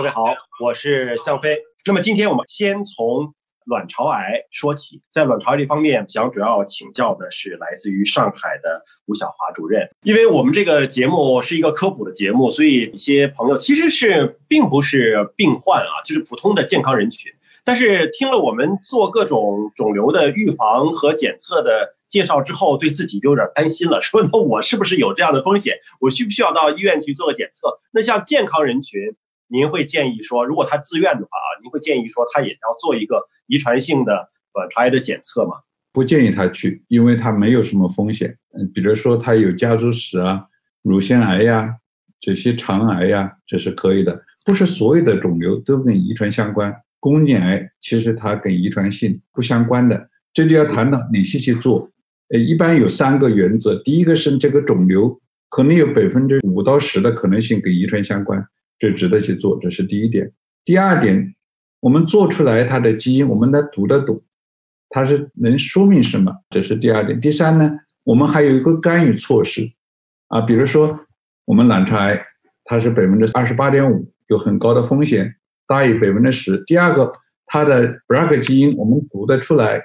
各位好，我是向飞。那么今天我们先从卵巢癌说起，在卵巢癌这方面，想主要请教的是来自于上海的吴晓华主任。因为我们这个节目是一个科普的节目，所以一些朋友其实是并不是病患啊，就是普通的健康人群。但是听了我们做各种肿瘤的预防和检测的介绍之后，对自己就有点担心了，说那我是不是有这样的风险？我需不需要到医院去做个检测？那像健康人群，您会建议说，如果他自愿的话啊，您会建议说他也要做一个遗传性的卵巢癌的检测吗？不建议他去，因为他没有什么风险。嗯，比如说他有家族史啊，乳腺癌呀，这些肠癌呀，这是可以的。不是所有的肿瘤都跟遗传相关。宫颈癌其实它跟遗传性不相关的，这里要谈到哪些去做？呃，一般有三个原则。第一个是这个肿瘤可能有百分之五到十的可能性跟遗传相关，这值得去做，这是第一点。第二点，我们做出来它的基因，我们能读得懂，它是能说明什么？这是第二点。第三呢，我们还有一个干预措施，啊，比如说我们卵巢癌，它是百分之二十八点五，有很高的风险。大于百分之十。第二个，它的 BRCA 基因我们读得出来。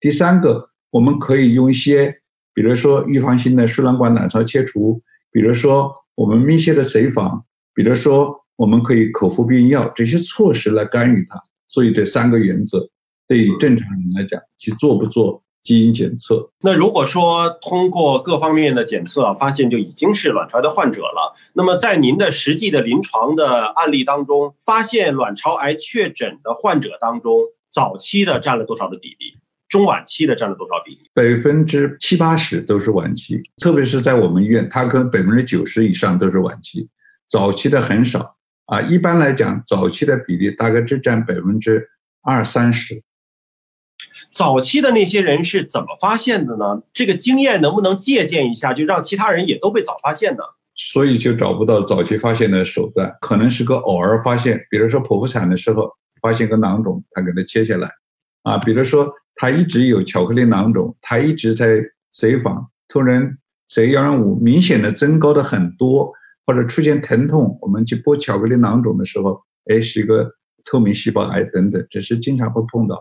第三个，我们可以用一些，比如说预防性的输卵管卵巢切除，比如说我们密切的随访，比如说我们可以口服避孕药这些措施来干预它。所以这三个原则，对于正常人来讲，去做不做？基因检测，那如果说通过各方面的检测发现就已经是卵巢癌的患者了，那么在您的实际的临床的案例当中，发现卵巢癌确诊的患者当中，早期的占了多少的比例？中晚期的占了多少比例？百分之七八十都是晚期，特别是在我们医院，它可能百分之九十以上都是晚期，早期的很少啊。一般来讲，早期的比例大概只占百分之二三十。早期的那些人是怎么发现的呢？这个经验能不能借鉴一下，就让其他人也都会早发现呢？所以就找不到早期发现的手段，可能是个偶尔发现，比如说剖腹产的时候发现个囊肿，他给他切下来，啊，比如说他一直有巧克力囊肿，他一直在随访，突然 C 幺零五明显的增高的很多，或者出现疼痛，我们去剥巧克力囊肿的时候，哎，是一个透明细胞癌等等，这是经常会碰到。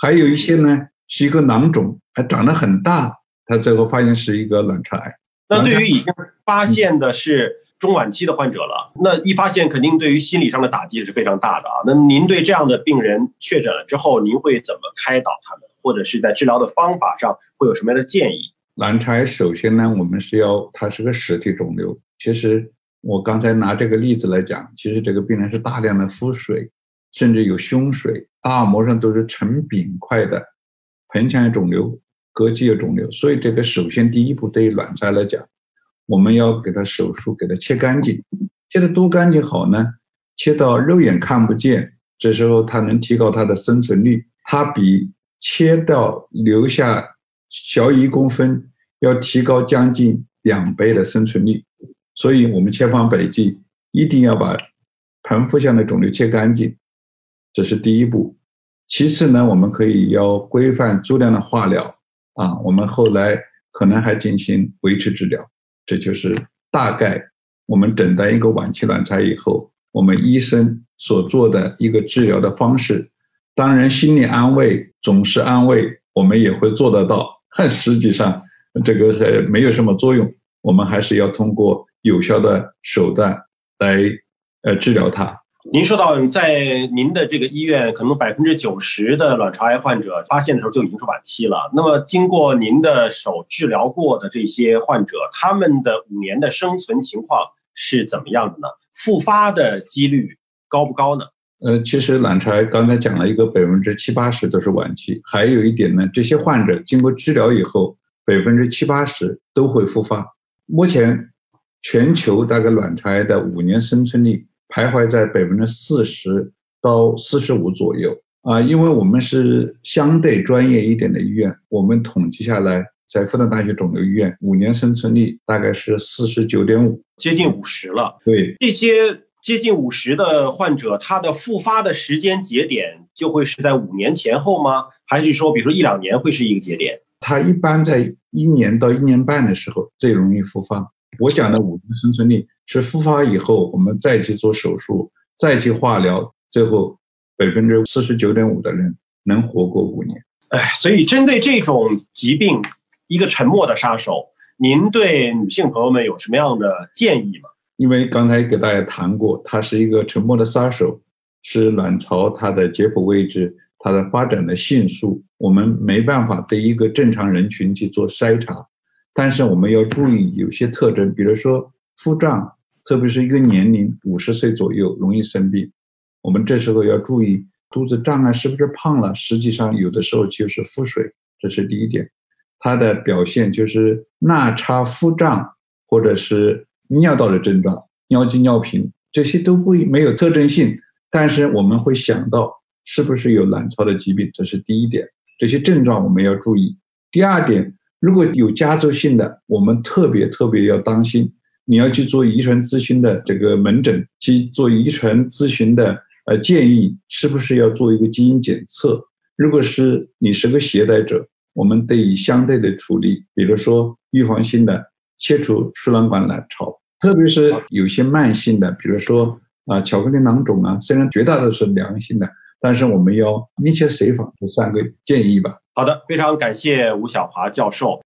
还有一些呢，是一个囊肿，还长得很大，他最后发现是一个卵巢癌。那对于已经发现的是中晚期的患者了，那一发现肯定对于心理上的打击是非常大的啊。那您对这样的病人确诊了之后，您会怎么开导他们，或者是在治疗的方法上会有什么样的建议？卵巢癌首先呢，我们是要它是个实体肿瘤。其实我刚才拿这个例子来讲，其实这个病人是大量的腹水。甚至有胸水，大膜上都是成饼块的，盆腔有肿瘤，膈肌有肿瘤，所以这个首先第一步对于卵巢来讲，我们要给它手术，给它切干净，切得多干净好呢？切到肉眼看不见，这时候它能提高它的生存率，它比切到留下小一公分要提高将近两倍的生存率，所以我们千方百计一定要把盆腹腔的肿瘤切干净。这是第一步，其次呢，我们可以要规范足量的化疗啊，我们后来可能还进行维持治疗，这就是大概我们诊断一个晚期卵巢以后，我们医生所做的一个治疗的方式。当然，心理安慰总是安慰，我们也会做得到，但实际上这个是没有什么作用，我们还是要通过有效的手段来呃治疗它。您说到在您的这个医院，可能百分之九十的卵巢癌患者发现的时候就已经是晚期了。那么经过您的手治疗过的这些患者，他们的五年的生存情况是怎么样的呢？复发的几率高不高呢？呃，其实卵巢癌刚才讲了一个百分之七八十都是晚期，还有一点呢，这些患者经过治疗以后，百分之七八十都会复发。目前全球大概卵巢癌的五年生存率。徘徊在百分之四十到四十五左右啊，因为我们是相对专业一点的医院，我们统计下来，在复旦大学肿瘤医院，五年生存率大概是四十九点五，接近五十了。对，这些接近五十的患者，他的复发的时间节点就会是在五年前后吗？还是说，比如说一两年会是一个节点？他一般在一年到一年半的时候最容易复发。我讲的五年生存率是复发以后，我们再去做手术，再去化疗，最后百分之四十九点五的人能活过五年。哎，所以针对这种疾病，一个沉默的杀手，您对女性朋友们有什么样的建议吗？因为刚才给大家谈过，它是一个沉默的杀手，是卵巢它的解剖位置，它的发展的迅速，我们没办法对一个正常人群去做筛查，但是我们要注意有些特征，比如说腹胀，特别是一个年龄五十岁左右容易生病，我们这时候要注意。肚子胀啊，是不是胖了？实际上有的时候就是腹水，这是第一点。它的表现就是纳差腹胀，或者是尿道的症状，尿急尿频，这些都不没有特征性，但是我们会想到是不是有卵巢的疾病，这是第一点。这些症状我们要注意。第二点，如果有家族性的，我们特别特别要当心，你要去做遗传咨询的这个门诊，去做遗传咨询的。呃，建议是不是要做一个基因检测？如果是你是个携带者，我们得以相对的处理，比如说预防性的切除输卵管卵巢，特别是有些慢性的，比如说啊巧克力囊肿啊，虽然绝大多数是良性的，但是我们要密切随访，这三个建议吧。好的，非常感谢吴晓华教授。